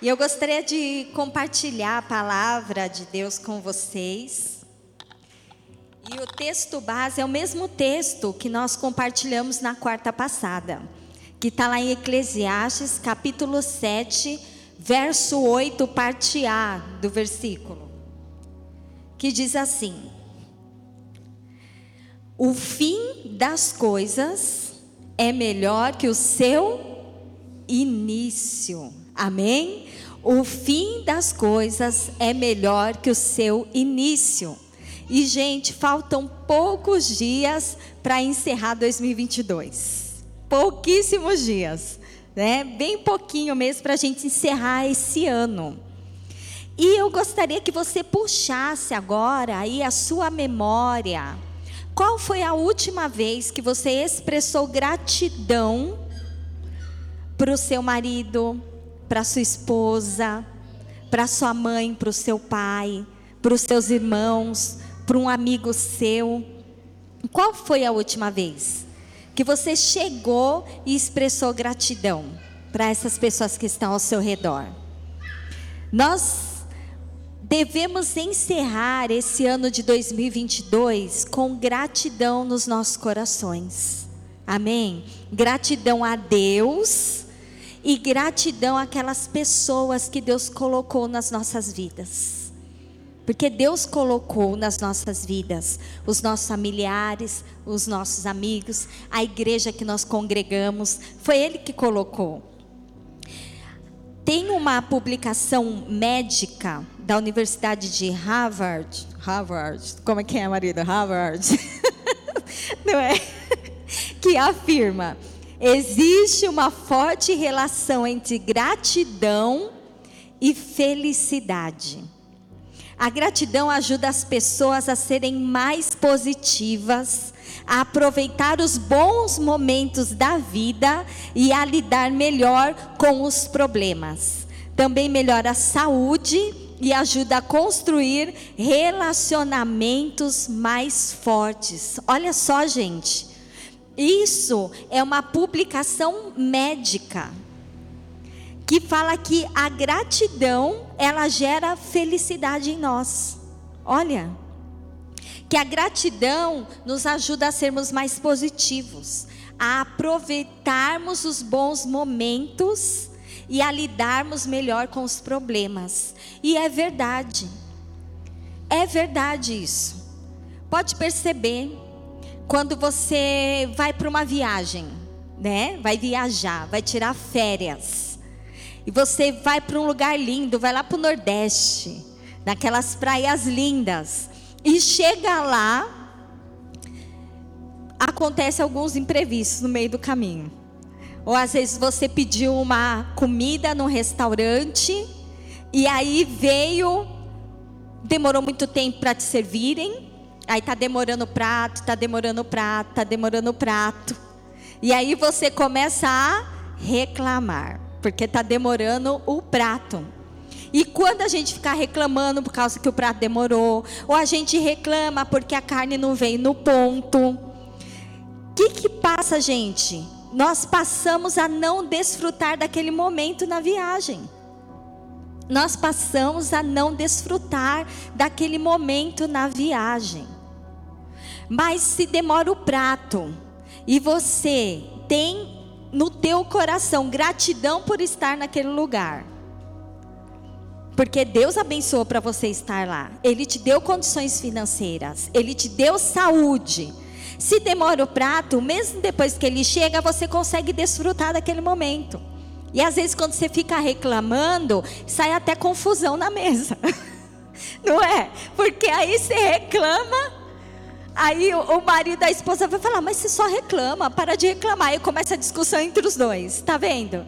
E eu gostaria de compartilhar a palavra de Deus com vocês. E o texto base é o mesmo texto que nós compartilhamos na quarta passada, que está lá em Eclesiastes, capítulo 7, verso 8, parte A do versículo, que diz assim: O fim das coisas é melhor que o seu início. Amém? O fim das coisas é melhor que o seu início. E, gente, faltam poucos dias para encerrar 2022. Pouquíssimos dias, né? Bem pouquinho mesmo para a gente encerrar esse ano. E eu gostaria que você puxasse agora aí a sua memória. Qual foi a última vez que você expressou gratidão para o seu marido, para sua esposa, para sua mãe, para o seu pai, para os seus irmãos, para um amigo seu. Qual foi a última vez que você chegou e expressou gratidão para essas pessoas que estão ao seu redor? Nós devemos encerrar esse ano de 2022 com gratidão nos nossos corações. Amém? Gratidão a Deus e gratidão àquelas pessoas que Deus colocou nas nossas vidas. Porque Deus colocou nas nossas vidas os nossos familiares, os nossos amigos, a igreja que nós congregamos, foi Ele que colocou. Tem uma publicação médica da Universidade de Harvard, Harvard, como é que é, marido? Harvard, não é? Que afirma Existe uma forte relação entre gratidão e felicidade. A gratidão ajuda as pessoas a serem mais positivas, a aproveitar os bons momentos da vida e a lidar melhor com os problemas. Também melhora a saúde e ajuda a construir relacionamentos mais fortes. Olha só, gente. Isso é uma publicação médica que fala que a gratidão ela gera felicidade em nós. Olha, que a gratidão nos ajuda a sermos mais positivos, a aproveitarmos os bons momentos e a lidarmos melhor com os problemas. E é verdade. É verdade isso. Pode perceber quando você vai para uma viagem, né? Vai viajar, vai tirar férias. E você vai para um lugar lindo, vai lá para o Nordeste, naquelas praias lindas. E chega lá, acontece alguns imprevistos no meio do caminho. Ou às vezes você pediu uma comida num restaurante e aí veio, demorou muito tempo para te servirem Aí tá demorando o prato, tá demorando o prato, tá demorando o prato. E aí você começa a reclamar, porque tá demorando o prato. E quando a gente ficar reclamando por causa que o prato demorou, ou a gente reclama porque a carne não veio no ponto, o que que passa, gente? Nós passamos a não desfrutar daquele momento na viagem. Nós passamos a não desfrutar daquele momento na viagem. Mas se demora o prato e você tem no teu coração gratidão por estar naquele lugar. Porque Deus abençoou para você estar lá. Ele te deu condições financeiras, ele te deu saúde. Se demora o prato, mesmo depois que ele chega, você consegue desfrutar daquele momento. E às vezes quando você fica reclamando, sai até confusão na mesa. Não é? Porque aí você reclama Aí o, marido da esposa vai falar, mas você só reclama, para de reclamar. E começa a discussão entre os dois, tá vendo?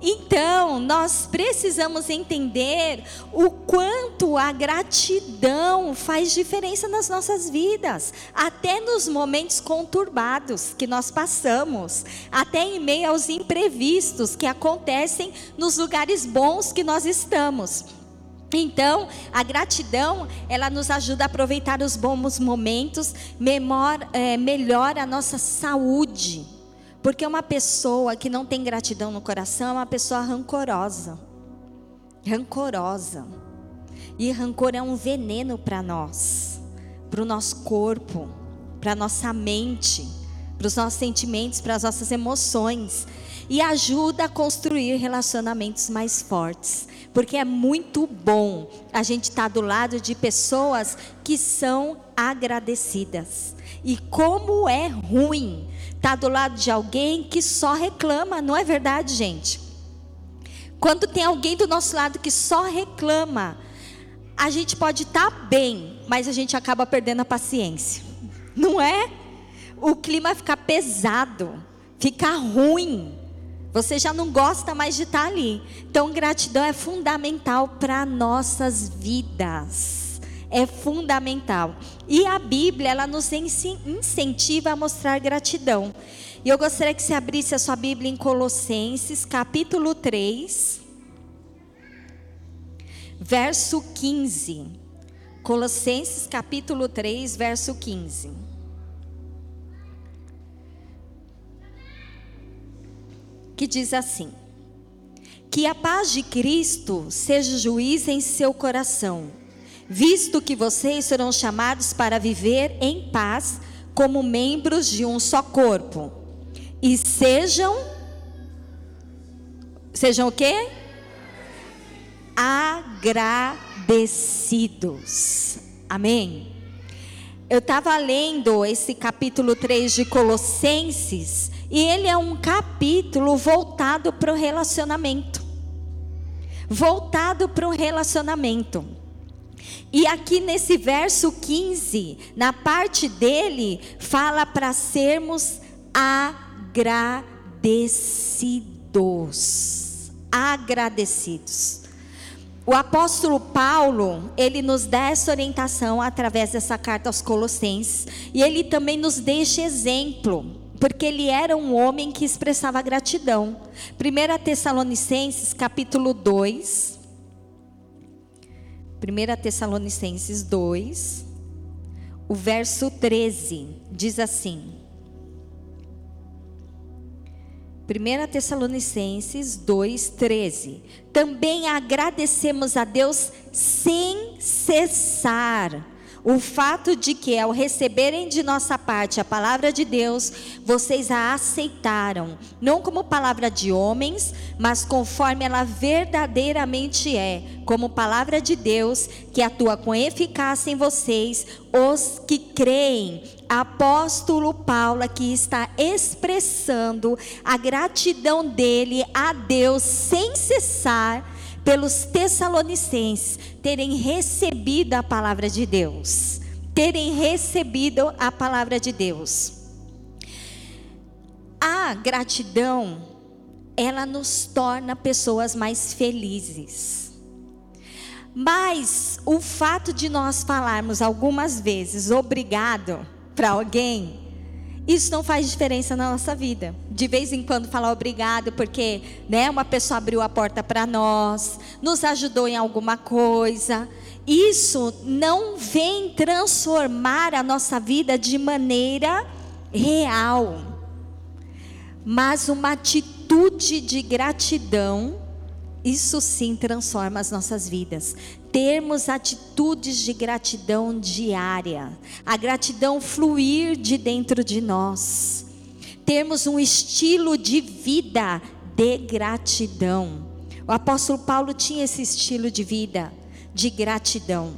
Então, nós precisamos entender o quanto a gratidão faz diferença nas nossas vidas, até nos momentos conturbados que nós passamos, até em meio aos imprevistos que acontecem nos lugares bons que nós estamos. Então, a gratidão, ela nos ajuda a aproveitar os bons momentos, é, melhora a nossa saúde. Porque uma pessoa que não tem gratidão no coração é uma pessoa rancorosa. rancorosa. E rancor é um veneno para nós, para o nosso corpo, para nossa mente, para os nossos sentimentos, para as nossas emoções. E ajuda a construir relacionamentos mais fortes. Porque é muito bom a gente estar tá do lado de pessoas que são agradecidas. E como é ruim estar tá do lado de alguém que só reclama, não é verdade, gente? Quando tem alguém do nosso lado que só reclama, a gente pode estar tá bem, mas a gente acaba perdendo a paciência. Não é? O clima fica pesado, fica ruim. Você já não gosta mais de estar ali. Então, gratidão é fundamental para nossas vidas. É fundamental. E a Bíblia, ela nos incentiva a mostrar gratidão. E eu gostaria que você abrisse a sua Bíblia em Colossenses, capítulo 3, verso 15. Colossenses, capítulo 3, verso 15. Que diz assim: Que a paz de Cristo seja juiz em seu coração, visto que vocês serão chamados para viver em paz como membros de um só corpo e sejam sejam o quê? Agradecidos. Amém. Eu estava lendo esse capítulo 3 de Colossenses e ele é um capítulo voltado para o relacionamento. Voltado para o relacionamento. E aqui nesse verso 15, na parte dele, fala para sermos agradecidos agradecidos. O apóstolo Paulo, ele nos dá essa orientação através dessa carta aos Colossenses, e ele também nos deixa exemplo, porque ele era um homem que expressava gratidão. 1 Tessalonicenses, capítulo 2. 1 Tessalonicenses 2, o verso 13, diz assim: 1 Tessalonicenses 2,13. Também agradecemos a Deus sem cessar o fato de que, ao receberem de nossa parte a palavra de Deus, vocês a aceitaram, não como palavra de homens, mas conforme ela verdadeiramente é, como palavra de Deus, que atua com eficácia em vocês, os que creem. Apóstolo Paulo aqui está expressando a gratidão dele a Deus sem cessar pelos Tessalonicenses terem recebido a palavra de Deus. Terem recebido a palavra de Deus. A gratidão, ela nos torna pessoas mais felizes. Mas o fato de nós falarmos algumas vezes obrigado para alguém, isso não faz diferença na nossa vida. De vez em quando falar obrigado porque, né, uma pessoa abriu a porta para nós, nos ajudou em alguma coisa. Isso não vem transformar a nossa vida de maneira real. Mas uma atitude de gratidão isso sim transforma as nossas vidas. Termos atitudes de gratidão diária, a gratidão fluir de dentro de nós. Termos um estilo de vida de gratidão. O apóstolo Paulo tinha esse estilo de vida de gratidão.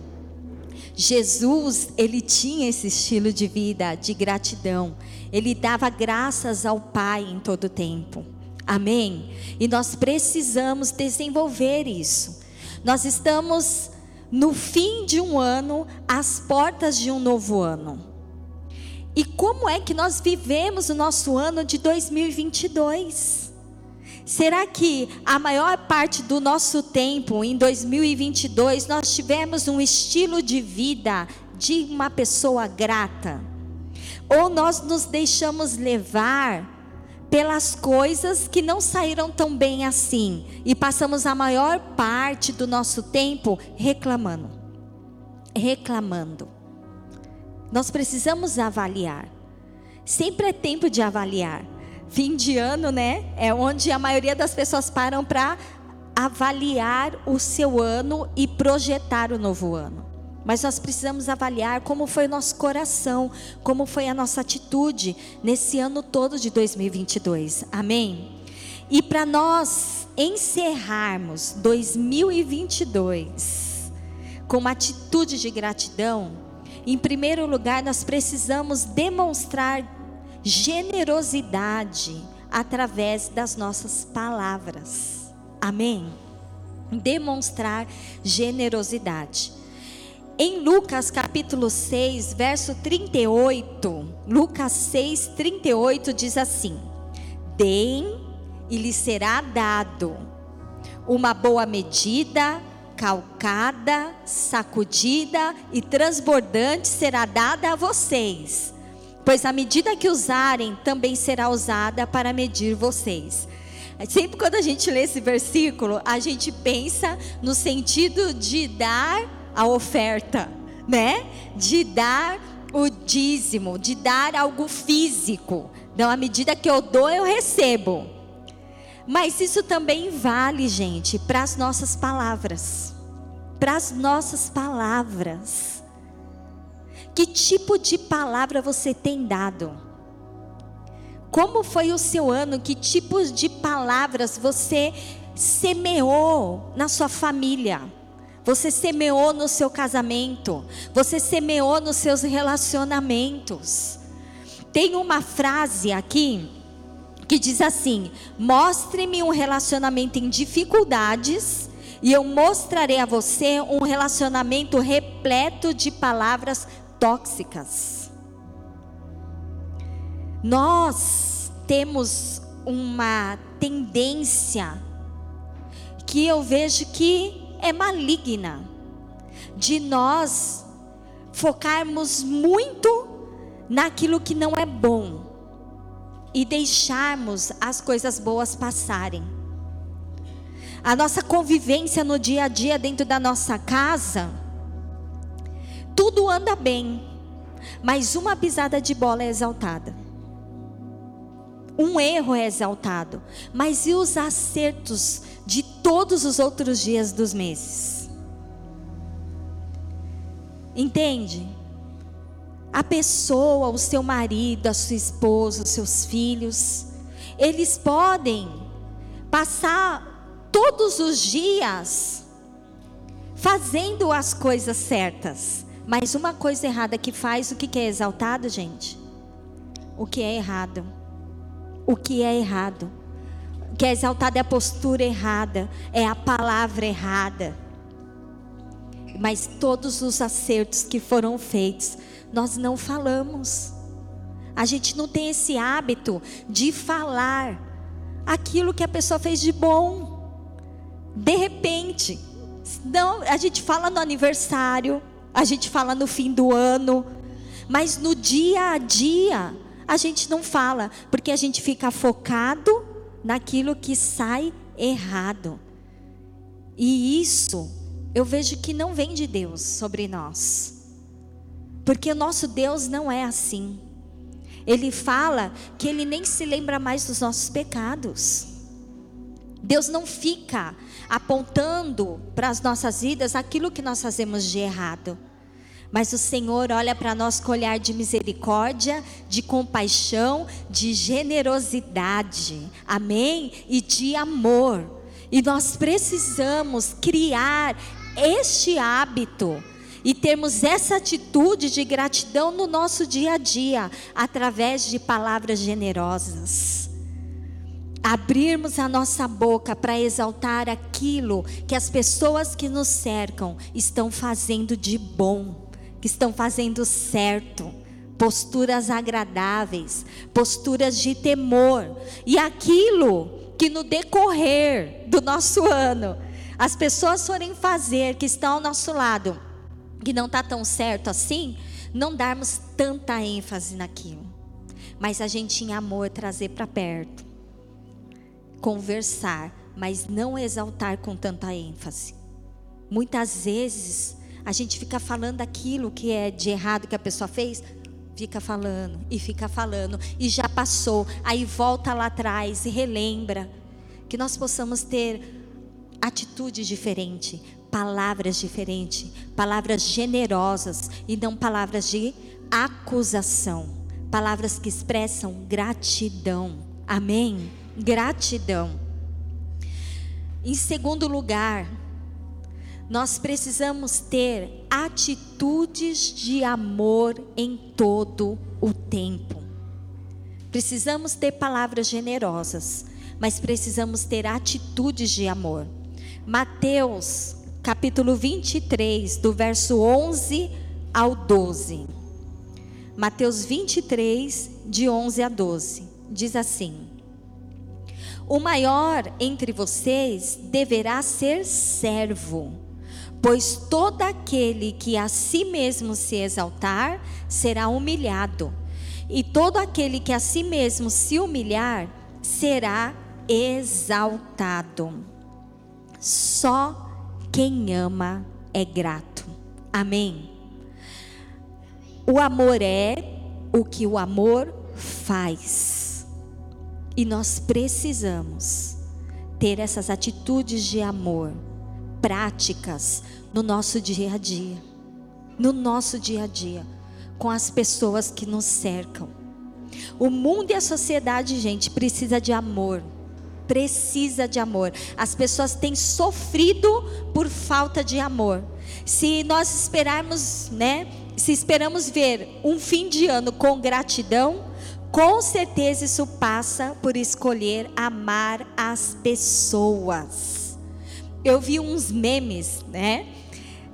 Jesus, ele tinha esse estilo de vida de gratidão. Ele dava graças ao Pai em todo tempo. Amém? E nós precisamos desenvolver isso. Nós estamos no fim de um ano, às portas de um novo ano. E como é que nós vivemos o nosso ano de 2022? Será que a maior parte do nosso tempo em 2022 nós tivemos um estilo de vida de uma pessoa grata? Ou nós nos deixamos levar pelas coisas que não saíram tão bem assim e passamos a maior parte do nosso tempo reclamando. Reclamando. Nós precisamos avaliar. Sempre é tempo de avaliar. Fim de ano, né? É onde a maioria das pessoas param para avaliar o seu ano e projetar o novo ano. Mas nós precisamos avaliar como foi o nosso coração, como foi a nossa atitude nesse ano todo de 2022. Amém? E para nós encerrarmos 2022 com uma atitude de gratidão, em primeiro lugar, nós precisamos demonstrar generosidade através das nossas palavras. Amém? Demonstrar generosidade. Em Lucas capítulo 6, verso 38, Lucas 6, 38 diz assim: Deem e lhe será dado uma boa medida, calcada, sacudida e transbordante será dada a vocês, pois a medida que usarem também será usada para medir vocês. Sempre quando a gente lê esse versículo, a gente pensa no sentido de dar a oferta, né? De dar o dízimo, de dar algo físico. Então, à medida que eu dou, eu recebo. Mas isso também vale, gente, para as nossas palavras. Para as nossas palavras. Que tipo de palavra você tem dado? Como foi o seu ano? Que tipos de palavras você semeou na sua família? Você semeou no seu casamento? Você semeou nos seus relacionamentos? Tem uma frase aqui que diz assim: Mostre-me um relacionamento em dificuldades, e eu mostrarei a você um relacionamento repleto de palavras tóxicas. Nós temos uma tendência que eu vejo que é maligna, de nós focarmos muito naquilo que não é bom e deixarmos as coisas boas passarem. A nossa convivência no dia a dia dentro da nossa casa, tudo anda bem, mas uma pisada de bola é exaltada. Um erro é exaltado, mas e os acertos de todos os outros dias dos meses? Entende? a pessoa, o seu marido, a sua esposa, os seus filhos, eles podem passar todos os dias fazendo as coisas certas, mas uma coisa errada que faz, o que é exaltado, gente? O que é errado. O que é errado. O que é exaltado é a postura errada, é a palavra errada. Mas todos os acertos que foram feitos nós não falamos. A gente não tem esse hábito de falar aquilo que a pessoa fez de bom. De repente, não, a gente fala no aniversário, a gente fala no fim do ano, mas no dia a dia a gente não fala, porque a gente fica focado naquilo que sai errado. E isso eu vejo que não vem de Deus sobre nós. Porque o nosso Deus não é assim. Ele fala que ele nem se lembra mais dos nossos pecados. Deus não fica apontando para as nossas vidas aquilo que nós fazemos de errado. Mas o Senhor olha para nós com olhar de misericórdia, de compaixão, de generosidade, amém? E de amor. E nós precisamos criar este hábito e termos essa atitude de gratidão no nosso dia a dia, através de palavras generosas. Abrirmos a nossa boca para exaltar aquilo que as pessoas que nos cercam estão fazendo de bom, que estão fazendo certo posturas agradáveis, posturas de temor, e aquilo que no decorrer do nosso ano as pessoas forem fazer que estão ao nosso lado, que não está tão certo assim, não darmos tanta ênfase naquilo. Mas a gente em amor trazer para perto. Conversar, mas não exaltar com tanta ênfase. Muitas vezes a gente fica falando aquilo que é de errado que a pessoa fez, fica falando e fica falando e já passou, aí volta lá atrás e relembra que nós possamos ter atitude diferente, palavras diferentes, palavras generosas e não palavras de acusação, palavras que expressam gratidão. Amém? Gratidão. Em segundo lugar, nós precisamos ter atitudes de amor em todo o tempo. Precisamos ter palavras generosas, mas precisamos ter atitudes de amor. Mateus, capítulo 23, do verso 11 ao 12. Mateus 23, de 11 a 12, diz assim: O maior entre vocês deverá ser servo, pois todo aquele que a si mesmo se exaltar será humilhado, e todo aquele que a si mesmo se humilhar será exaltado. Só quem ama é grato. Amém. O amor é o que o amor faz. E nós precisamos ter essas atitudes de amor práticas no nosso dia a dia. No nosso dia a dia, com as pessoas que nos cercam. O mundo e a sociedade, gente, precisa de amor. Precisa de amor. As pessoas têm sofrido por falta de amor. Se nós esperarmos, né, se esperamos ver um fim de ano com gratidão, com certeza isso passa por escolher amar as pessoas. Eu vi uns memes, né?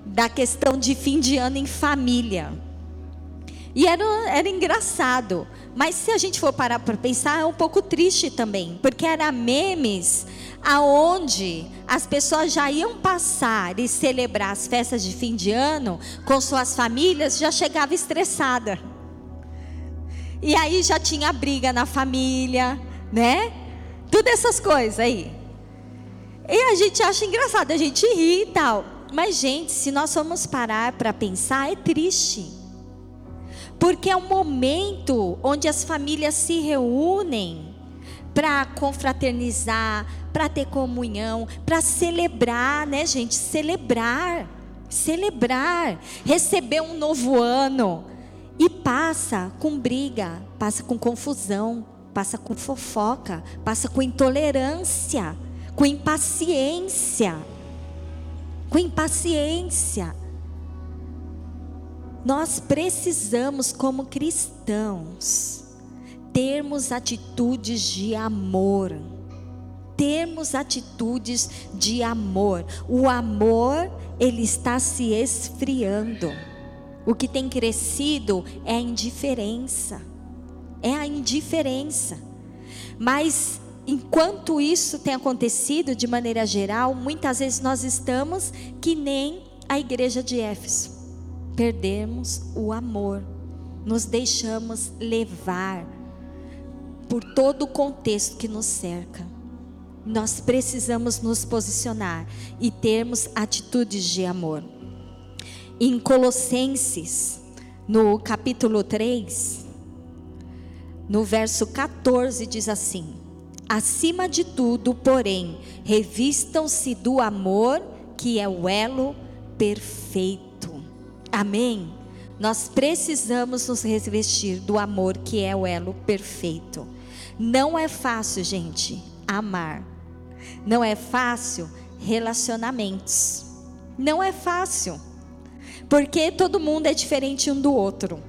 Da questão de fim de ano em família. E era, era engraçado. Mas se a gente for parar para pensar, é um pouco triste também. Porque era memes aonde as pessoas já iam passar e celebrar as festas de fim de ano com suas famílias, já chegava estressada. E aí já tinha briga na família, né? Tudo essas coisas aí. E a gente acha engraçado, a gente ri e tal. Mas, gente, se nós formos parar para pensar, é triste. Porque é um momento onde as famílias se reúnem para confraternizar, para ter comunhão, para celebrar, né, gente? Celebrar, celebrar, receber um novo ano. E passa com briga, passa com confusão, passa com fofoca, passa com intolerância, com impaciência. Com impaciência. Nós precisamos, como cristãos, termos atitudes de amor. Termos atitudes de amor. O amor, ele está se esfriando. O que tem crescido é a indiferença. É a indiferença. Mas enquanto isso tem acontecido de maneira geral, muitas vezes nós estamos que nem a igreja de Éfeso. Perdemos o amor. Nos deixamos levar por todo o contexto que nos cerca. Nós precisamos nos posicionar e termos atitudes de amor. Em Colossenses, no capítulo 3, no verso 14, diz assim: Acima de tudo, porém, revistam-se do amor, que é o elo perfeito. Amém? Nós precisamos nos revestir do amor, que é o elo perfeito. Não é fácil, gente, amar. Não é fácil relacionamentos. Não é fácil. Porque todo mundo é diferente um do outro.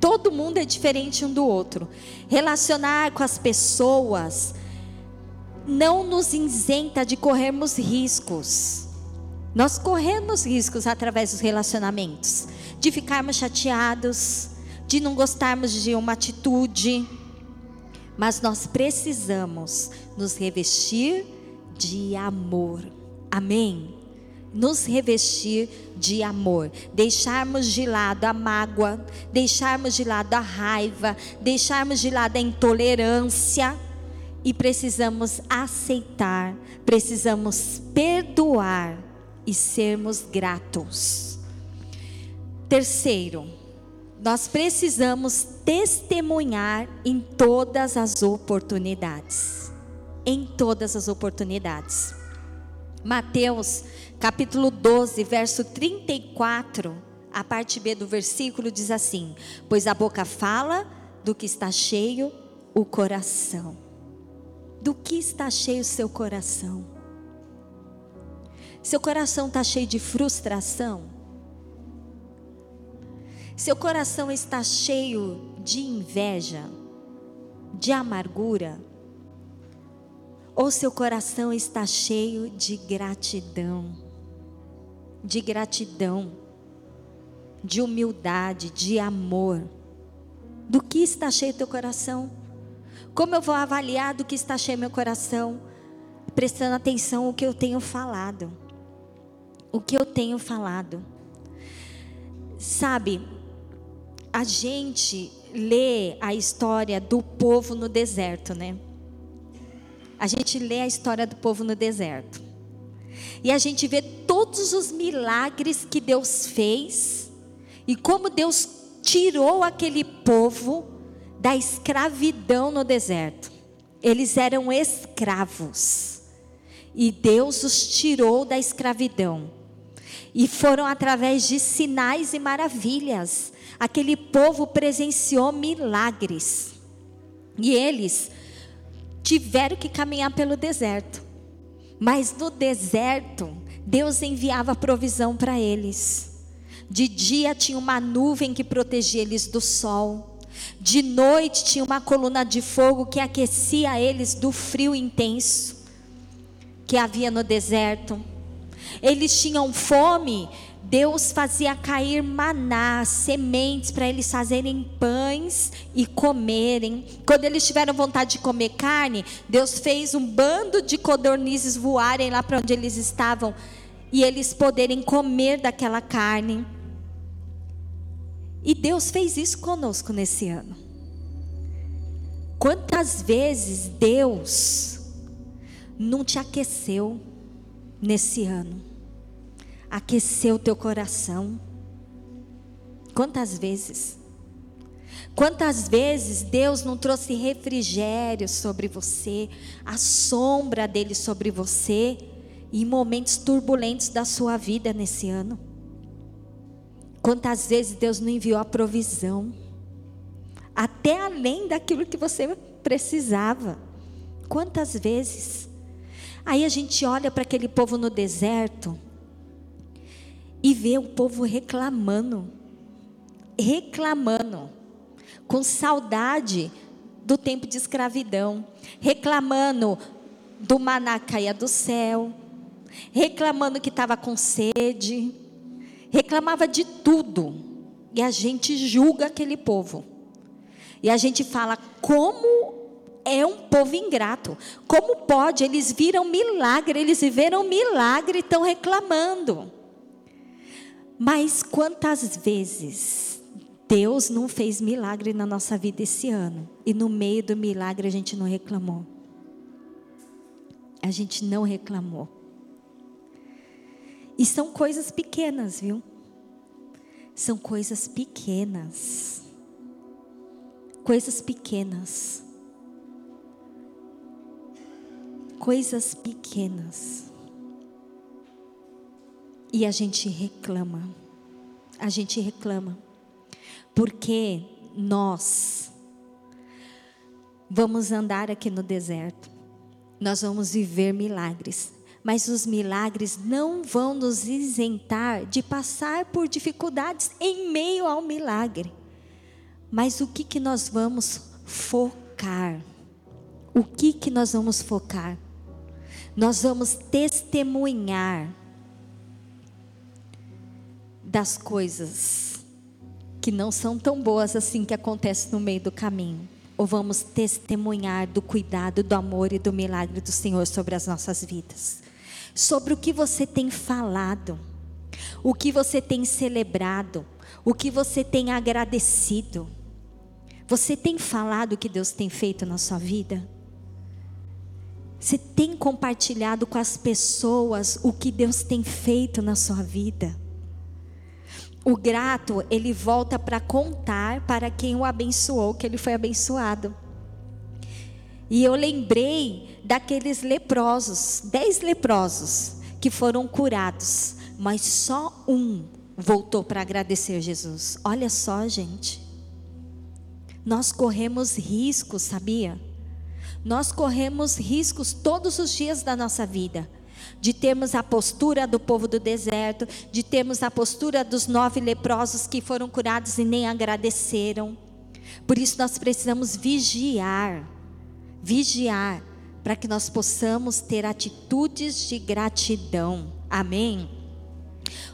Todo mundo é diferente um do outro. Relacionar com as pessoas não nos isenta de corrermos riscos. Nós corremos riscos através dos relacionamentos, de ficarmos chateados, de não gostarmos de uma atitude, mas nós precisamos nos revestir de amor. Amém? Nos revestir de amor, deixarmos de lado a mágoa, deixarmos de lado a raiva, deixarmos de lado a intolerância e precisamos aceitar, precisamos perdoar e sermos gratos. Terceiro, nós precisamos testemunhar em todas as oportunidades. Em todas as oportunidades. Mateus, capítulo 12, verso 34, a parte B do versículo diz assim: Pois a boca fala do que está cheio o coração. Do que está cheio o seu coração? Seu coração está cheio de frustração? Seu coração está cheio de inveja, de amargura? Ou seu coração está cheio de gratidão? De gratidão, de humildade, de amor. Do que está cheio teu coração? Como eu vou avaliar do que está cheio meu coração? Prestando atenção no que eu tenho falado. O que eu tenho falado. Sabe, a gente lê a história do povo no deserto, né? a gente lê a história do povo no deserto. E a gente vê todos os milagres que Deus fez e como Deus tirou aquele povo da escravidão no deserto. Eles eram escravos. E Deus os tirou da escravidão. E foram através de sinais e maravilhas. Aquele povo presenciou milagres. E eles tiveram que caminhar pelo deserto. Mas no deserto, Deus enviava provisão para eles. De dia tinha uma nuvem que protegia eles do sol. De noite tinha uma coluna de fogo que aquecia eles do frio intenso que havia no deserto. Eles tinham fome, Deus fazia cair maná, sementes para eles fazerem pães e comerem. Quando eles tiveram vontade de comer carne, Deus fez um bando de codornizes voarem lá para onde eles estavam e eles poderem comer daquela carne. E Deus fez isso conosco nesse ano. Quantas vezes Deus não te aqueceu nesse ano? Aquecer o teu coração. Quantas vezes? Quantas vezes Deus não trouxe refrigério sobre você, a sombra dele sobre você, em momentos turbulentos da sua vida nesse ano? Quantas vezes Deus não enviou a provisão, até além daquilo que você precisava? Quantas vezes? Aí a gente olha para aquele povo no deserto, e vê o povo reclamando, reclamando, com saudade do tempo de escravidão, reclamando do maná caia do céu, reclamando que estava com sede, reclamava de tudo. E a gente julga aquele povo. E a gente fala como é um povo ingrato. Como pode? Eles viram milagre, eles viveram milagre e estão reclamando. Mas quantas vezes Deus não fez milagre na nossa vida esse ano e no meio do milagre a gente não reclamou? A gente não reclamou. E são coisas pequenas, viu? São coisas pequenas. Coisas pequenas. Coisas pequenas. E a gente reclama. A gente reclama. Porque nós vamos andar aqui no deserto. Nós vamos viver milagres. Mas os milagres não vão nos isentar de passar por dificuldades em meio ao milagre. Mas o que, que nós vamos focar? O que, que nós vamos focar? Nós vamos testemunhar das coisas que não são tão boas assim que acontecem no meio do caminho, ou vamos testemunhar do cuidado, do amor e do milagre do Senhor sobre as nossas vidas? Sobre o que você tem falado, o que você tem celebrado, o que você tem agradecido. Você tem falado o que Deus tem feito na sua vida? Você tem compartilhado com as pessoas o que Deus tem feito na sua vida? O grato, ele volta para contar para quem o abençoou que ele foi abençoado. E eu lembrei daqueles leprosos, dez leprosos, que foram curados, mas só um voltou para agradecer Jesus. Olha só, gente. Nós corremos riscos, sabia? Nós corremos riscos todos os dias da nossa vida. De termos a postura do povo do deserto, de termos a postura dos nove leprosos que foram curados e nem agradeceram. Por isso nós precisamos vigiar, vigiar, para que nós possamos ter atitudes de gratidão. Amém?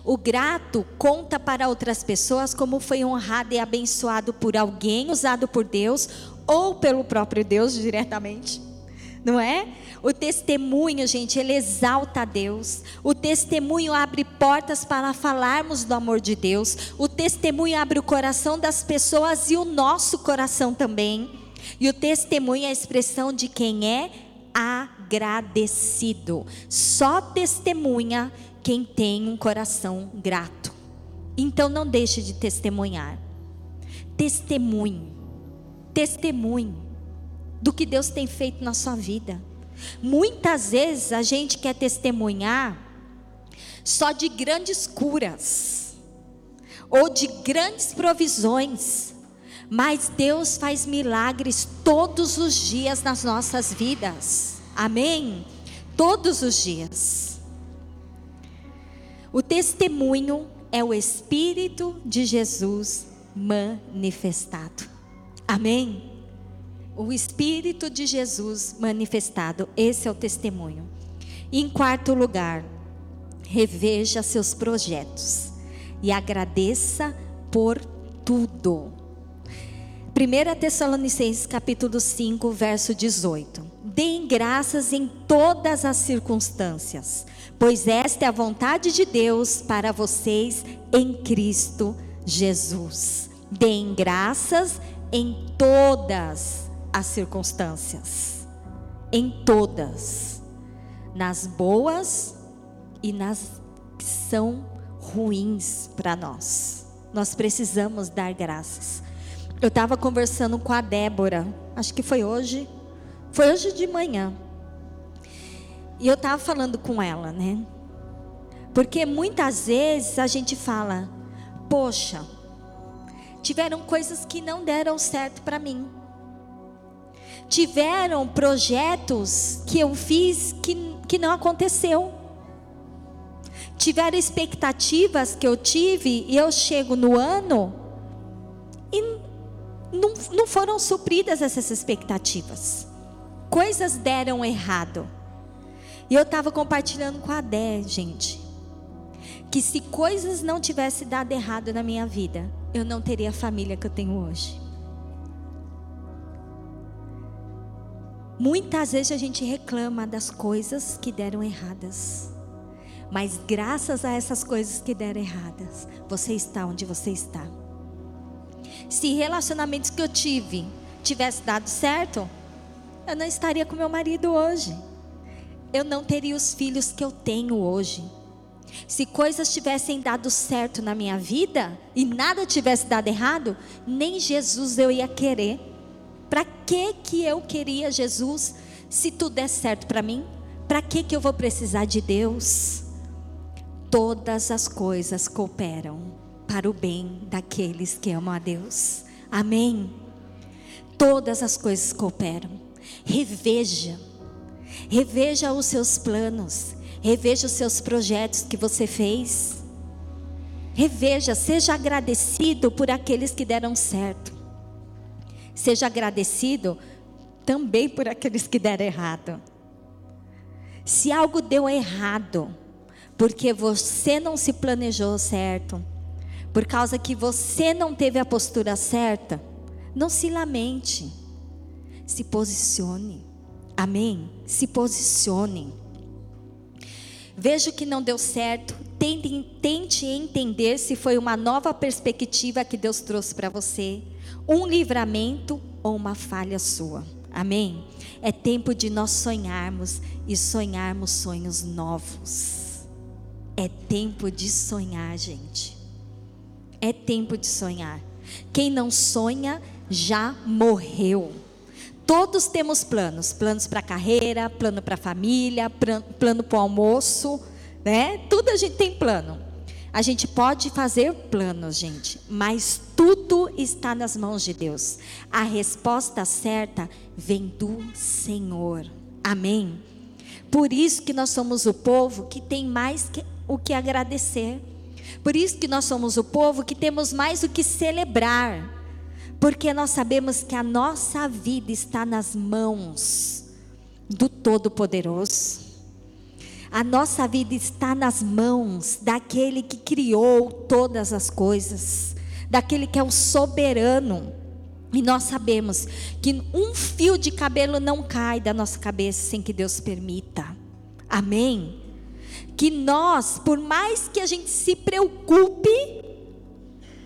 O grato conta para outras pessoas como foi honrado e abençoado por alguém usado por Deus ou pelo próprio Deus diretamente. Não é? O testemunho, gente, ele exalta a Deus. O testemunho abre portas para falarmos do amor de Deus. O testemunho abre o coração das pessoas e o nosso coração também. E o testemunho é a expressão de quem é agradecido. Só testemunha quem tem um coração grato. Então não deixe de testemunhar. Testemunhe testemunho do que Deus tem feito na sua vida. Muitas vezes a gente quer testemunhar só de grandes curas ou de grandes provisões, mas Deus faz milagres todos os dias nas nossas vidas. Amém? Todos os dias. O testemunho é o Espírito de Jesus manifestado. Amém? O Espírito de Jesus manifestado, esse é o testemunho. Em quarto lugar, reveja seus projetos e agradeça por tudo. 1 Tessalonicenses capítulo 5, verso 18. Deem graças em todas as circunstâncias, pois esta é a vontade de Deus para vocês em Cristo Jesus. Deem graças em todas as circunstâncias. Em todas. Nas boas e nas que são ruins para nós. Nós precisamos dar graças. Eu estava conversando com a Débora, acho que foi hoje, foi hoje de manhã. E eu estava falando com ela, né? Porque muitas vezes a gente fala, poxa, tiveram coisas que não deram certo para mim. Tiveram projetos que eu fiz que, que não aconteceu. Tiveram expectativas que eu tive e eu chego no ano e não, não foram supridas essas expectativas. Coisas deram errado. E eu estava compartilhando com a Dé, gente, que se coisas não tivessem dado errado na minha vida, eu não teria a família que eu tenho hoje. Muitas vezes a gente reclama das coisas que deram erradas. Mas graças a essas coisas que deram erradas, você está onde você está. Se relacionamentos que eu tive tivesse dado certo, eu não estaria com meu marido hoje. Eu não teria os filhos que eu tenho hoje. Se coisas tivessem dado certo na minha vida e nada tivesse dado errado, nem Jesus eu ia querer. Que que eu queria Jesus se tudo der certo para mim? Para que que eu vou precisar de Deus? Todas as coisas cooperam para o bem daqueles que amam a Deus. Amém. Todas as coisas cooperam. Reveja. Reveja os seus planos Reveja os seus projetos que você fez. Reveja, seja agradecido por aqueles que deram certo. Seja agradecido também por aqueles que deram errado. Se algo deu errado, porque você não se planejou certo, por causa que você não teve a postura certa, não se lamente. Se posicione. Amém? Se posicione. Veja que não deu certo. Tente, tente entender se foi uma nova perspectiva que Deus trouxe para você, um livramento ou uma falha sua. Amém? É tempo de nós sonharmos e sonharmos sonhos novos. É tempo de sonhar, gente. É tempo de sonhar. Quem não sonha já morreu. Todos temos planos: planos para carreira, plano para família, plano para o almoço, né? Tudo a gente tem plano. A gente pode fazer planos, gente, mas tudo está nas mãos de Deus. A resposta certa vem do Senhor. Amém. Por isso que nós somos o povo que tem mais que, o que agradecer. Por isso que nós somos o povo que temos mais o que celebrar. Porque nós sabemos que a nossa vida está nas mãos do Todo-Poderoso. A nossa vida está nas mãos daquele que criou todas as coisas, daquele que é o soberano. E nós sabemos que um fio de cabelo não cai da nossa cabeça sem que Deus permita. Amém? Que nós, por mais que a gente se preocupe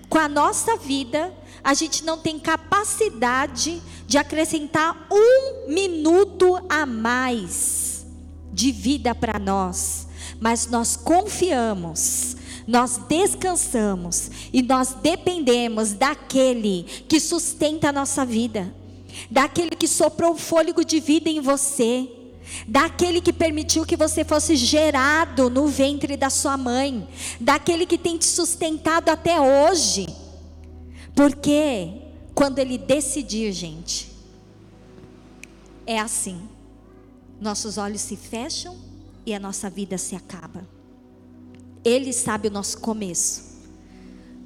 com a nossa vida, a gente não tem capacidade de acrescentar um minuto a mais de vida para nós, mas nós confiamos, nós descansamos e nós dependemos daquele que sustenta a nossa vida, daquele que soprou o fôlego de vida em você, daquele que permitiu que você fosse gerado no ventre da sua mãe, daquele que tem te sustentado até hoje. Porque quando ele decidir, gente, é assim. Nossos olhos se fecham e a nossa vida se acaba. Ele sabe o nosso começo,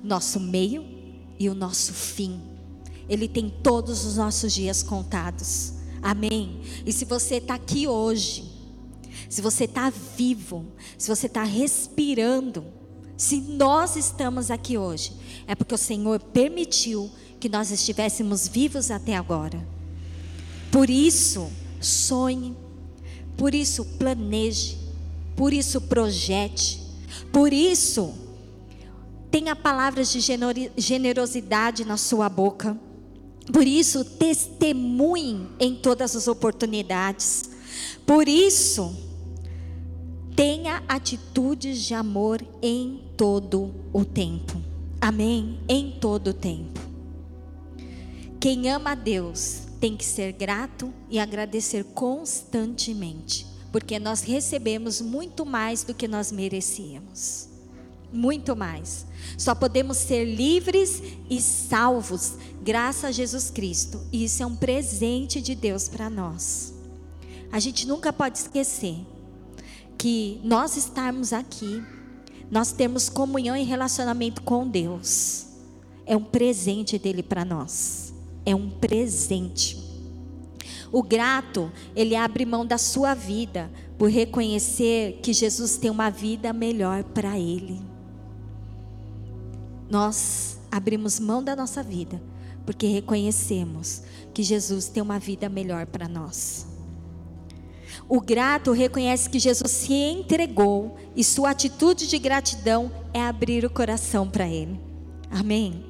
nosso meio e o nosso fim. Ele tem todos os nossos dias contados. Amém. E se você está aqui hoje, se você está vivo, se você está respirando, se nós estamos aqui hoje, é porque o Senhor permitiu que nós estivéssemos vivos até agora. Por isso, sonhe, por isso, planeje. Por isso, projete. Por isso, tenha palavras de generosidade na sua boca. Por isso, testemunhe em todas as oportunidades. Por isso, tenha atitudes de amor em todo o tempo. Amém? Em todo o tempo. Quem ama a Deus tem que ser grato e agradecer constantemente, porque nós recebemos muito mais do que nós merecíamos. Muito mais. Só podemos ser livres e salvos graças a Jesus Cristo. E isso é um presente de Deus para nós. A gente nunca pode esquecer que nós estarmos aqui, nós temos comunhão e relacionamento com Deus. É um presente dele para nós é um presente. O grato, ele abre mão da sua vida por reconhecer que Jesus tem uma vida melhor para ele. Nós abrimos mão da nossa vida porque reconhecemos que Jesus tem uma vida melhor para nós. O grato reconhece que Jesus se entregou e sua atitude de gratidão é abrir o coração para Ele. Amém?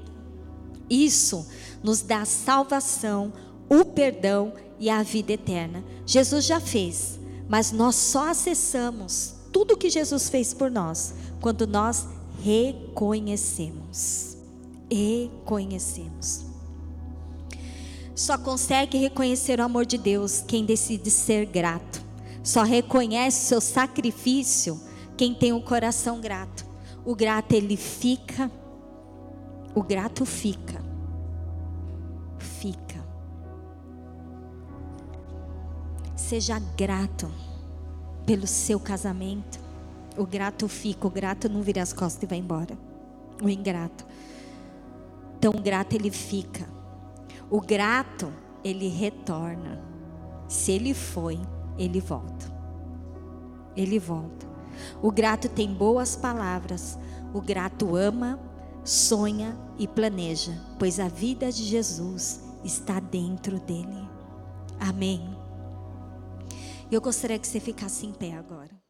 Isso nos dá a salvação, o perdão e a vida eterna. Jesus já fez, mas nós só acessamos tudo que Jesus fez por nós quando nós reconhecemos. Reconhecemos. Só consegue reconhecer o amor de Deus quem decide ser grato. Só reconhece o seu sacrifício quem tem o coração grato. O grato ele fica, o grato fica. Seja grato pelo seu casamento. O grato fica, o grato não vira as costas e vai embora. O ingrato. Então, o grato ele fica. O grato, ele retorna. Se ele foi, ele volta. Ele volta. O grato tem boas palavras. O grato ama, sonha e planeja, pois a vida de Jesus está dentro dele. Amém. Eu gostaria que você ficasse em pé agora.